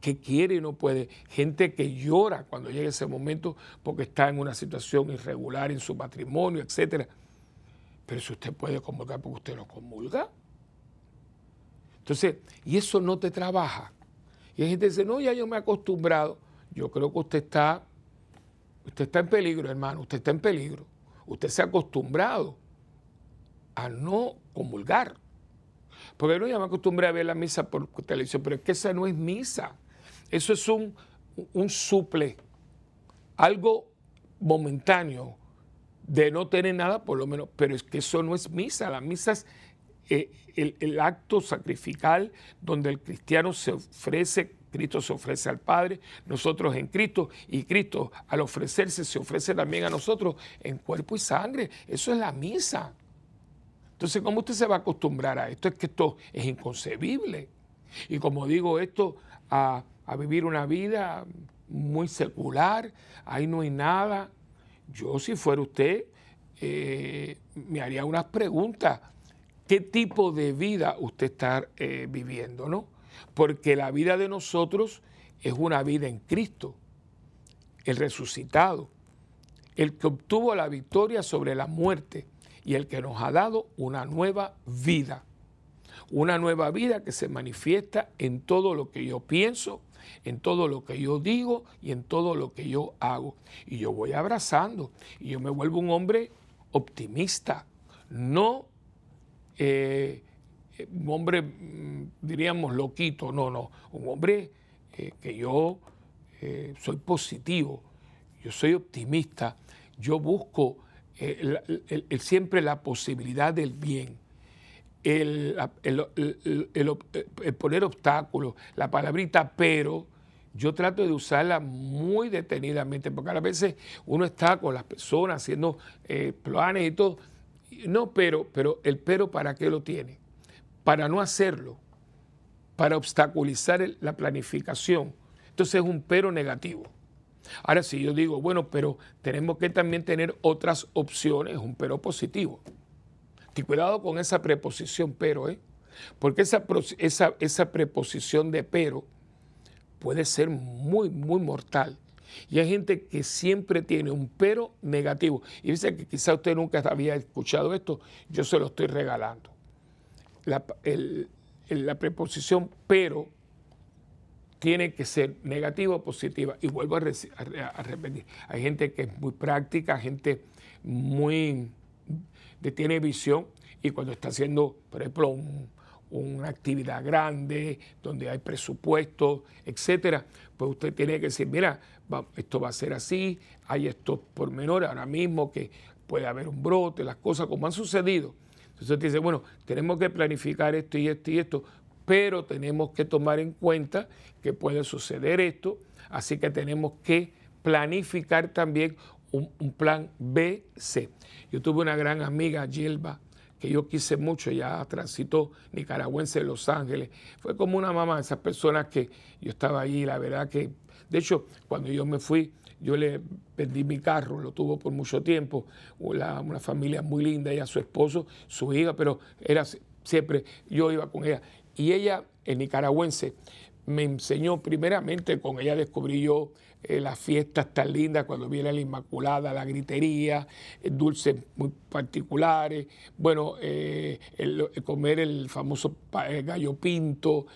que quiere y no puede. Gente que llora cuando llega ese momento porque está en una situación irregular en su matrimonio, etc. Pero si usted puede comulgar porque usted no comulga. Entonces, y eso no te trabaja. Y hay gente que dice, no, ya yo me he acostumbrado. Yo creo que usted está, usted está en peligro, hermano, usted está en peligro. Usted se ha acostumbrado a no comulgar. Porque no ya me acostumbré a ver la misa por televisión, pero es que esa no es misa. Eso es un, un suple, algo momentáneo de no tener nada, por lo menos, pero es que eso no es misa. La misa es eh, el, el, acto sacrificial donde el cristiano se ofrece, Cristo se ofrece al Padre, nosotros en Cristo, y Cristo al ofrecerse se ofrece también a nosotros en cuerpo y sangre. Eso es la misa. Entonces, ¿cómo usted se va a acostumbrar a esto? Es que esto es inconcebible. Y como digo, esto a, vivir una vida muy secular, ahí no hay nada. Yo, si fuera usted, eh, me haría unas preguntas. ¿Qué tipo de vida usted está eh, viviendo? ¿no? Porque la vida de nosotros es una vida en Cristo, el resucitado, el que obtuvo la victoria sobre la muerte y el que nos ha dado una nueva vida. Una nueva vida que se manifiesta en todo lo que yo pienso, en todo lo que yo digo y en todo lo que yo hago. Y yo voy abrazando y yo me vuelvo un hombre optimista. no eh, un hombre, mm, diríamos, loquito, no, no, un hombre eh, que yo eh, soy positivo, yo soy optimista, yo busco siempre la posibilidad del bien. El, poner obstáculos, la palabrita pero, yo trato de usarla muy detenidamente, porque a veces uno está con las personas haciendo planes y todo, no, pero, pero el pero ¿para qué lo tiene? Para no hacerlo, para obstaculizar la planificación. Entonces es un pero negativo. Ahora si yo digo, bueno, pero tenemos que también tener otras opciones, un pero positivo. Y cuidado con esa preposición pero, ¿eh? Porque esa, esa, esa preposición de pero puede ser muy, muy mortal. Y hay gente que siempre tiene un pero negativo. Y dice que quizá usted nunca había escuchado esto, yo se lo estoy regalando. La, preposición pero tiene que ser negativa o positiva. Y vuelvo a, repetir, hay gente que es muy práctica, gente muy que tiene visión y cuando está haciendo, por ejemplo, un, una actividad grande, donde hay presupuesto, etcétera, pues usted tiene que decir, mira, esto va a ser así, hay estos pormenores ahora mismo que puede haber un brote, las cosas como han sucedido. Entonces dice, bueno, tenemos que planificar esto y esto y esto, pero tenemos que tomar en cuenta que puede suceder esto, así que tenemos que planificar también un, plan B, C. Yo tuve una gran amiga, Gilba, que yo quise mucho, ya transitó nicaragüense de Los Ángeles. Fue como una mamá, esas personas que yo estaba ahí, la verdad que, de hecho, cuando yo me fui, yo le vendí mi carro, lo tuvo por mucho tiempo, una, una familia muy linda, ella, su esposo, su hija, pero era siempre, yo iba con ella. Y ella, en nicaragüense, me enseñó primeramente, con ella descubrí yo eh, las fiestas tan lindas cuando viene la Inmaculada, la gritería, eh, dulces muy particulares, bueno, eh, comer el famoso gallo pinto,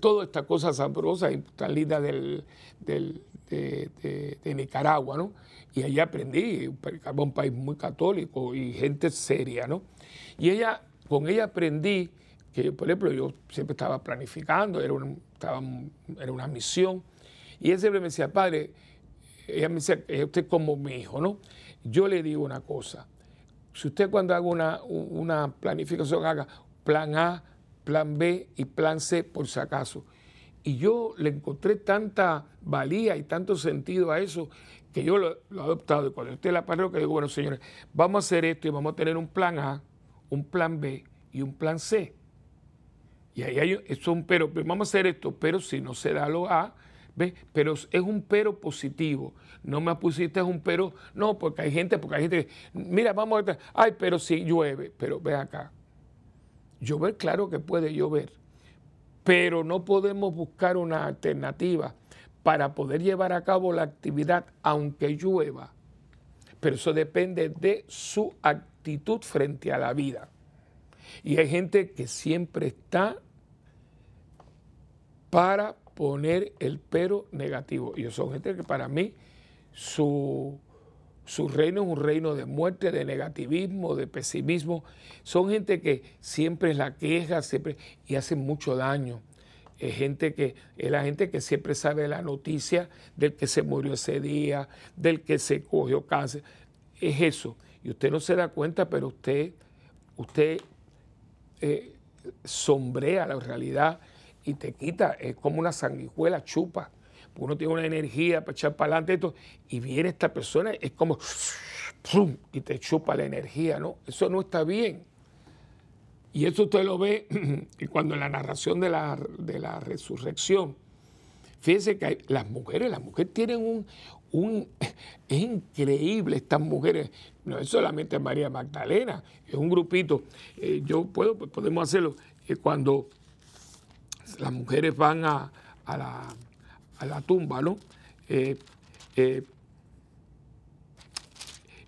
todas estas cosas sabrosas y tan lindas del, de, Nicaragua, ¿no? Y allá aprendí, un país muy católico y gente seria, ¿no? Y ella, con ella aprendí que, por ejemplo, yo siempre estaba planificando, era, estaba, era una misión, y él siempre me decía, padre, ella me decía, usted como mi hijo, ¿no? Yo le digo una cosa, si usted cuando haga una, una planificación haga plan A, plan B y plan C por si acaso. Y yo le encontré tanta valía y tanto sentido a eso que yo lo, he adoptado. Y cuando esté en la parroquia digo, bueno, señores, vamos a hacer esto y vamos a tener un plan A, un plan B y un plan C. Y ahí hay, eso un pero, vamos a hacer esto, pero si no se da lo A, ¿ves? Pero es un pero positivo. No me pusiste un pero, no, porque hay gente, porque hay gente mira, vamos a ay, pero si llueve, pero ve acá. Llover, claro que puede llover, pero no podemos buscar una alternativa para poder llevar a cabo la actividad aunque llueva. Pero eso depende de su actitud frente a la vida. Y hay gente que siempre está para poner el pero negativo. Y son gente que para mí su, su reino es un reino de muerte, de negativismo, de pesimismo. Son gente que siempre es la queja siempre, y hace mucho daño. Es gente que es la gente que siempre sabe la noticia del que se murió ese día, del que se cogió cáncer. Es eso. Y usted no se da cuenta, pero usted, usted eh, sombrea la realidad y te quita, es como una sanguijuela, chupa. Uno tiene una energía para echar para adelante esto, y viene esta persona, es como y te chupa la energía, ¿no? Eso no está bien. Y eso usted lo ve y cuando en la narración de la, de la resurrección, fíjense que las mujeres, las mujeres tienen un, un, es increíble estas mujeres, no es solamente María Magdalena, es un grupito, eh, yo puedo, podemos hacerlo, eh, cuando las mujeres van a, la, tumba, ¿no? Eh, eh,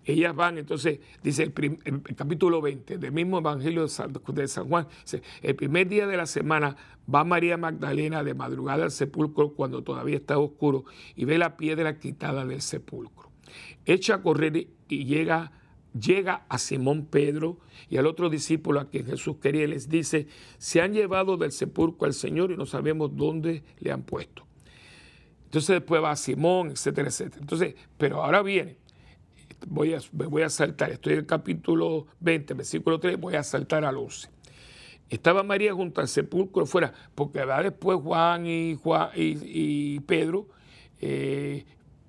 ellas van, entonces, dice el, capítulo 20 del mismo Evangelio de San, de San Juan, dice, el primer día de la semana va María Magdalena de madrugada al sepulcro cuando todavía está oscuro y ve la piedra quitada del sepulcro. Echa a correr y llega llega a Simón Pedro y al otro discípulo a quien Jesús quería y les dice, se han llevado del sepulcro al Señor y no sabemos dónde le han puesto. Entonces después va a Simón, etcétera, etcétera. Entonces, pero ahora viene, voy a, voy a saltar, estoy en el capítulo 20, versículo 3, voy a saltar al 11. Estaba María junto al sepulcro fuera, porque va después Juan y, Pedro, eh,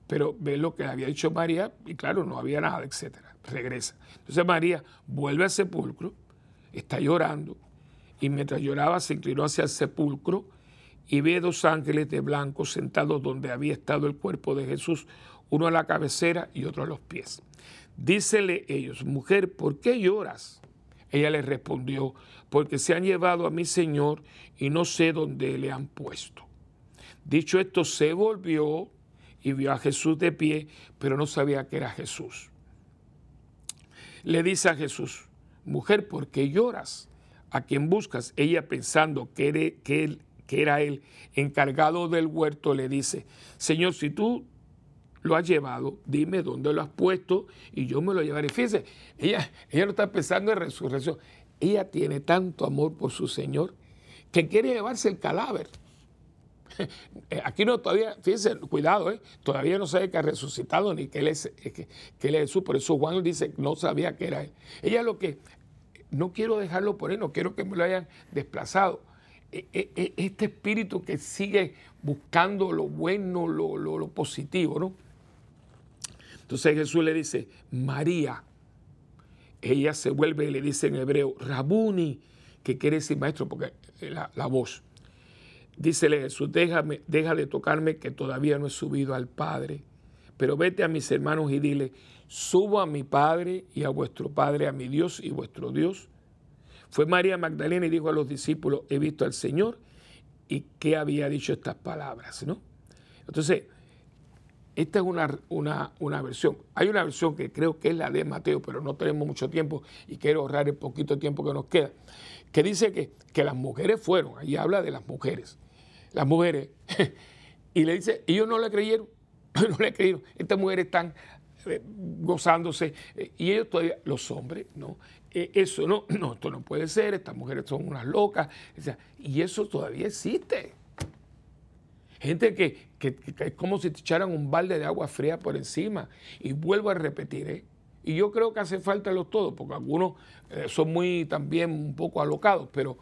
pero ve lo que había dicho María y claro, no había nada, etcétera. Regresa. Entonces María vuelve al sepulcro, está llorando y mientras lloraba se inclinó hacia el sepulcro y ve dos ángeles de blanco sentados donde había estado el cuerpo de Jesús, uno a la cabecera y otro a los pies. Dícele ellos, mujer, ¿por qué lloras? Ella le respondió, porque se han llevado a mi Señor y no sé dónde le han puesto. Dicho esto, se volvió y vio a Jesús de pie, pero no sabía que era Jesús. Le dice a Jesús, mujer, ¿por qué lloras? ¿A quién buscas? Ella pensando que, él era el encargado del huerto, le dice, Señor, si tú lo has llevado, dime dónde lo has puesto y yo me lo llevaré. Fíjese, ella, ella no está pensando en resurrección. Ella tiene tanto amor por su Señor que quiere llevarse el cadáver. Aquí no todavía, fíjense, cuidado, ¿eh? todavía no sabe que ha resucitado ni que él, es, que, que es Jesús. Por eso Juan dice no sabía que era él. Ella lo que, no quiero dejarlo por él, no quiero que me lo hayan desplazado e, e, e, este espíritu que sigue buscando lo bueno, lo, positivo, ¿no? Entonces Jesús le dice, María, ella se vuelve y le dice en hebreo, Rabuni, que quiere decir maestro, porque la, la voz. Dícele Jesús, déjame, deja de tocarme que todavía no he subido al Padre, pero vete a mis hermanos y dile, subo a mi Padre y a vuestro Padre, a mi Dios y vuestro Dios. Fue María Magdalena y dijo a los discípulos, he visto al Señor y que había dicho estas palabras, ¿no? Entonces, esta es una, una, versión. Hay una versión que creo que es la de Mateo, pero no tenemos mucho tiempo y quiero ahorrar el poquito tiempo que nos queda, que dice que, que las mujeres fueron, ahí habla de las mujeres, las mujeres, y le dice, ellos no le creyeron, no le creyeron, estas mujeres están eh, gozándose, eh, y ellos todavía, los hombres, ¿no? Eh, eso no, no, esto no puede ser, estas mujeres son unas locas, y eso todavía existe. Gente que, es como si te echaran un balde de agua fría por encima, y vuelvo a repetir, ¿eh? y yo creo que hace falta los todos, porque algunos son muy también un poco alocados, pero,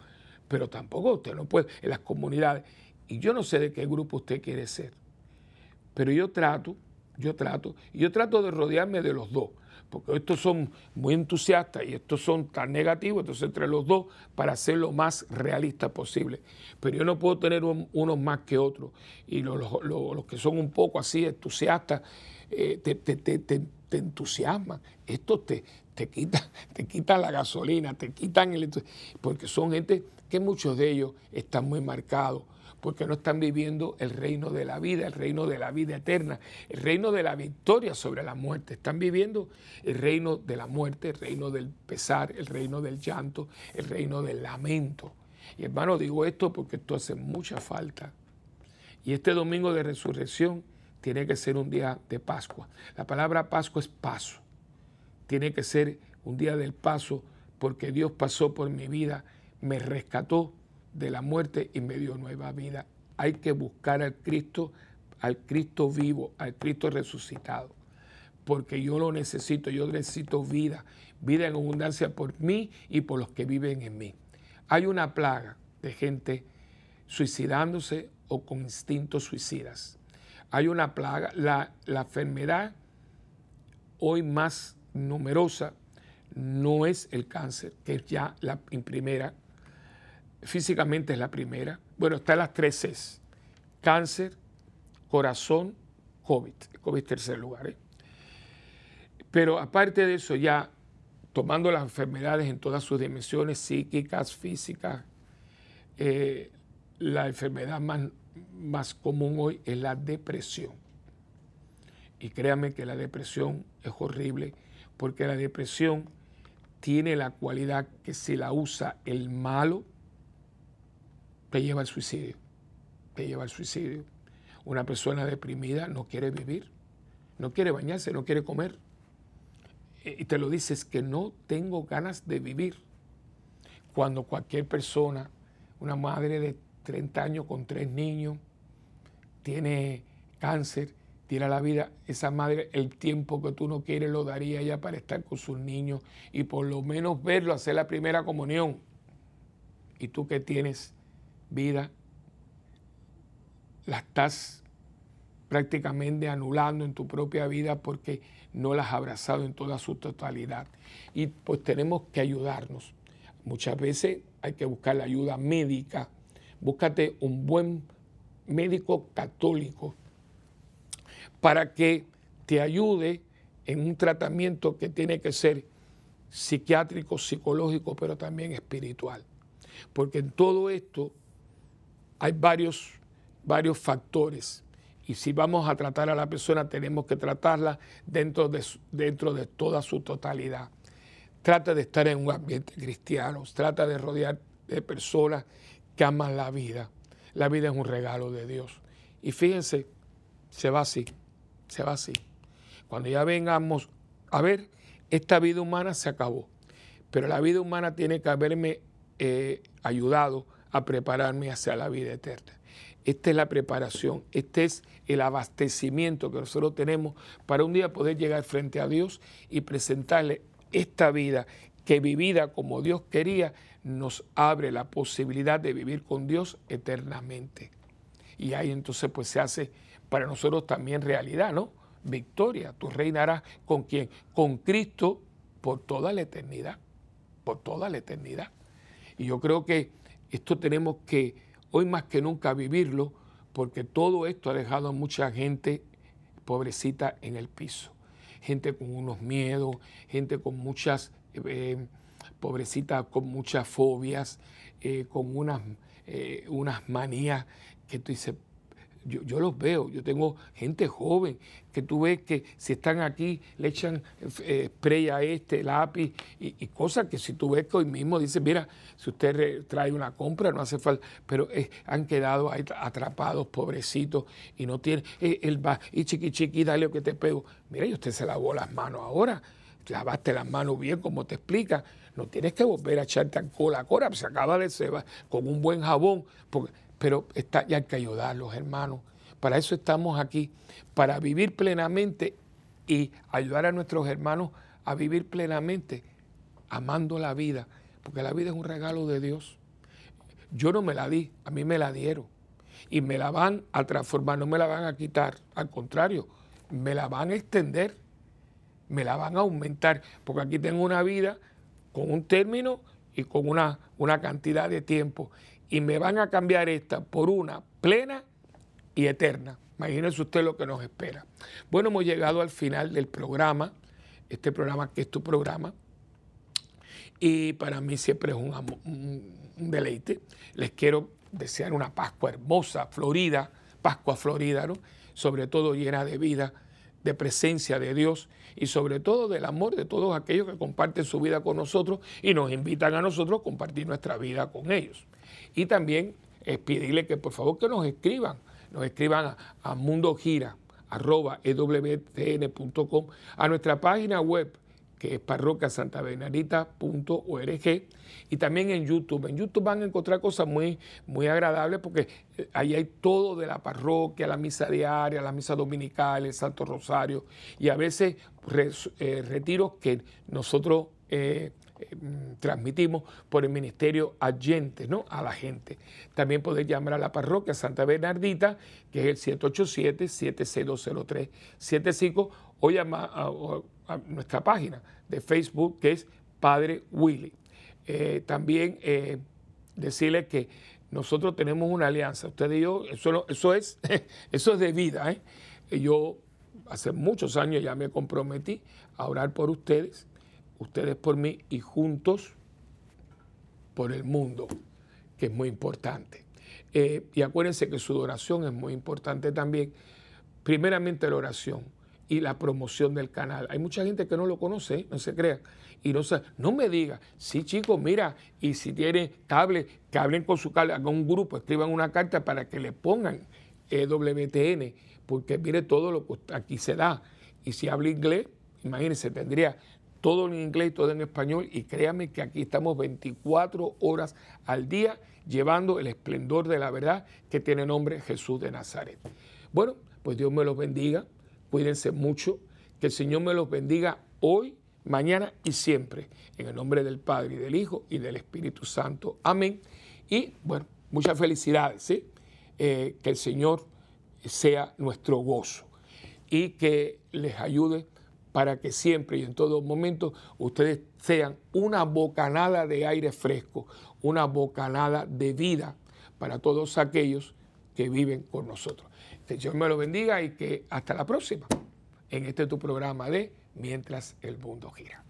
pero tampoco usted no puede, en las comunidades, y yo no sé de qué grupo usted quiere ser, pero yo trato yo trato, y yo trato de rodearme de los dos, porque estos son muy entusiastas y estos son tan negativos, entonces entre los dos para ser lo más realista posible. Pero yo no puedo tener unos más que otros, y los, que son un poco así entusiastas, eh, te, te, entusiasman, estos te, te quitan, te quitan la gasolina, te quitan el... porque son gente que muchos de ellos están muy marcados porque no están viviendo el reino de la vida, el reino de la vida eterna, el reino de la victoria sobre la muerte. Están viviendo el reino de la muerte, el reino del pesar, el reino del llanto, el reino del lamento. Y hermano, digo esto porque esto hace mucha falta. Y este domingo de resurrección tiene que ser un día de Pascua. La palabra Pascua es paso. Tiene que ser un día del paso porque Dios pasó por mi vida, me rescató de la muerte y me dio nueva vida. Hay que buscar al Cristo, al Cristo vivo, al Cristo resucitado, porque yo lo necesito, yo necesito vida, vida en abundancia por mí y por los que viven en mí. Hay una plaga de gente suicidándose o con instintos suicidas. Hay una plaga, la, la enfermedad hoy más numerosa no es el cáncer, que es ya la primera físicamente es la primera. Bueno, está las tres Cs. Cáncer, corazón, COVID. COVID tercer lugar. ¿eh? Pero aparte de eso, ya tomando las enfermedades en todas sus dimensiones psíquicas, físicas, eh, la enfermedad más, más común hoy es la depresión. Y créanme que la depresión es horrible, porque la depresión tiene la cualidad que si la usa el malo, te lleva al suicidio. Te lleva al suicidio. Una persona deprimida no quiere vivir, no quiere bañarse, no quiere comer. eh, y te lo dices que no tengo ganas de vivir. Cuando cualquier persona, una madre de 30 años con tres niños, tiene cáncer, tiene la vida, esa madre el tiempo que tú no quieres lo daría ya para estar con sus niños y por lo menos verlo, hacer la primera comunión. Y tú que tienes vida, la estás prácticamente anulando en tu propia vida porque no la has abrazado en toda su totalidad. Y pues tenemos que ayudarnos. Muchas veces hay que buscar la ayuda médica. Búscate un buen médico católico para que te ayude en un tratamiento que tiene que ser psiquiátrico, psicológico, pero también espiritual. Porque en todo esto hay varios, varios factores. Y si vamos a tratar a la persona, tenemos que tratarla dentro de, dentro de toda su totalidad. Trata de estar en un ambiente cristiano, trata de rodear de personas que aman la vida. La vida es un regalo de Dios. Y fíjense, se va así, se va así. Cuando ya vengamos a ver, esta vida humana se acabó. Pero la vida humana tiene que haberme eh, ayudado a prepararme hacia la vida eterna. Esta es la preparación, este es el abastecimiento que nosotros tenemos para un día poder llegar frente a Dios y presentarle esta vida que vivida como Dios quería nos abre la posibilidad de vivir con Dios eternamente. Y ahí entonces pues se hace para nosotros también realidad, ¿no? Victoria, tú reinarás con quién? Con Cristo por toda la eternidad, por toda la eternidad. Y yo creo que esto tenemos que hoy más que nunca vivirlo porque todo esto ha dejado a mucha gente pobrecita en el piso. Gente con unos miedos, gente con muchas, eh, pobrecitas con muchas fobias, eh, con unas, eh, unas manías que tú dices, yo, los veo, yo tengo gente joven que tú ves que si están aquí le echan eh, spray a este, lápiz y, cosas que si tú ves que hoy mismo dice, mira, si usted trae una compra no hace falta, pero han quedado atrapados, pobrecitos, y no tienen, él va, y chiqui chiqui, dale lo que te pego. Mira, y usted se lavó las manos ahora, lavaste las manos bien, como te explica, no tienes que volver a echarte alcohol a cora, se acaba de ceba con un buen jabón, porque pero está, ya hay que ayudarlos, hermanos. Para eso estamos aquí, para vivir plenamente y ayudar a nuestros hermanos a vivir plenamente, amando la vida, porque la vida es un regalo de Dios. Yo no me la di, a mí me la dieron. Y me la van a transformar, no me la van a quitar, al contrario, me la van a extender, me la van a aumentar, porque aquí tengo una vida con un término y con una, una cantidad de tiempo y me van a cambiar esta por una plena y eterna. Imagínense usted lo que nos espera. Bueno, hemos llegado al final del programa, este programa que es tu programa, y para mí siempre es un, deleite. Les quiero desear una Pascua hermosa, florida, Pascua florida, ¿no? sobre todo llena de vida, de presencia de Dios y sobre todo del amor de todos aquellos que comparten su vida con nosotros y nos invitan a nosotros a compartir nuestra vida con ellos. Y también es pedirle que por favor que nos escriban, nos escriban a, a mundogira.ewtn.com, a nuestra página web que es parroquiasantabernadita.org y también en YouTube. En YouTube van a encontrar cosas muy, muy agradables porque eh, ahí hay todo de la parroquia, la misa diaria, la misa dominical, el Santo Rosario y a veces eh, retiros que nosotros eh, Mm, transmitimos por el ministerio Agentes, ¿no? A la gente. También podés llamar a la parroquia Santa Bernardita, que es el 787-760375, o llamar a, nuestra página de Facebook, que es Padre Willy. Eh, también eh, decirles que nosotros tenemos una alianza, usted y yo, eso, eso, es, eso es de vida. ¿eh? Yo hace muchos años ya me comprometí a orar por ustedes ustedes por mí y juntos por el mundo, que es muy importante. Eh, y acuérdense que su oración es muy importante también. Primeramente la oración y la promoción del canal. Hay mucha gente que no lo conoce, no se crea. Y no, no me diga, sí chicos, mira, y si tienen cable, que hablen con su cable, hagan un grupo, escriban una carta para que le pongan EWTN, porque mire todo lo que aquí se da. Y si habla inglés, imagínense, tendría todo en inglés, todo en español, y créanme que aquí estamos 24 horas al día llevando el esplendor de la verdad que tiene nombre Jesús de Nazaret. Bueno, pues Dios me los bendiga, cuídense mucho, que el Señor me los bendiga hoy, mañana y siempre, en el nombre del Padre y del Hijo y del Espíritu Santo. Amén. Y bueno, muchas felicidades, ¿sí? Eh, que el Señor sea nuestro gozo y que les ayude para que siempre y en todo momento ustedes sean una bocanada de aire fresco, una bocanada de vida para todos aquellos que viven con nosotros. Que Dios me lo bendiga y que hasta la próxima en este tu programa de Mientras el mundo gira.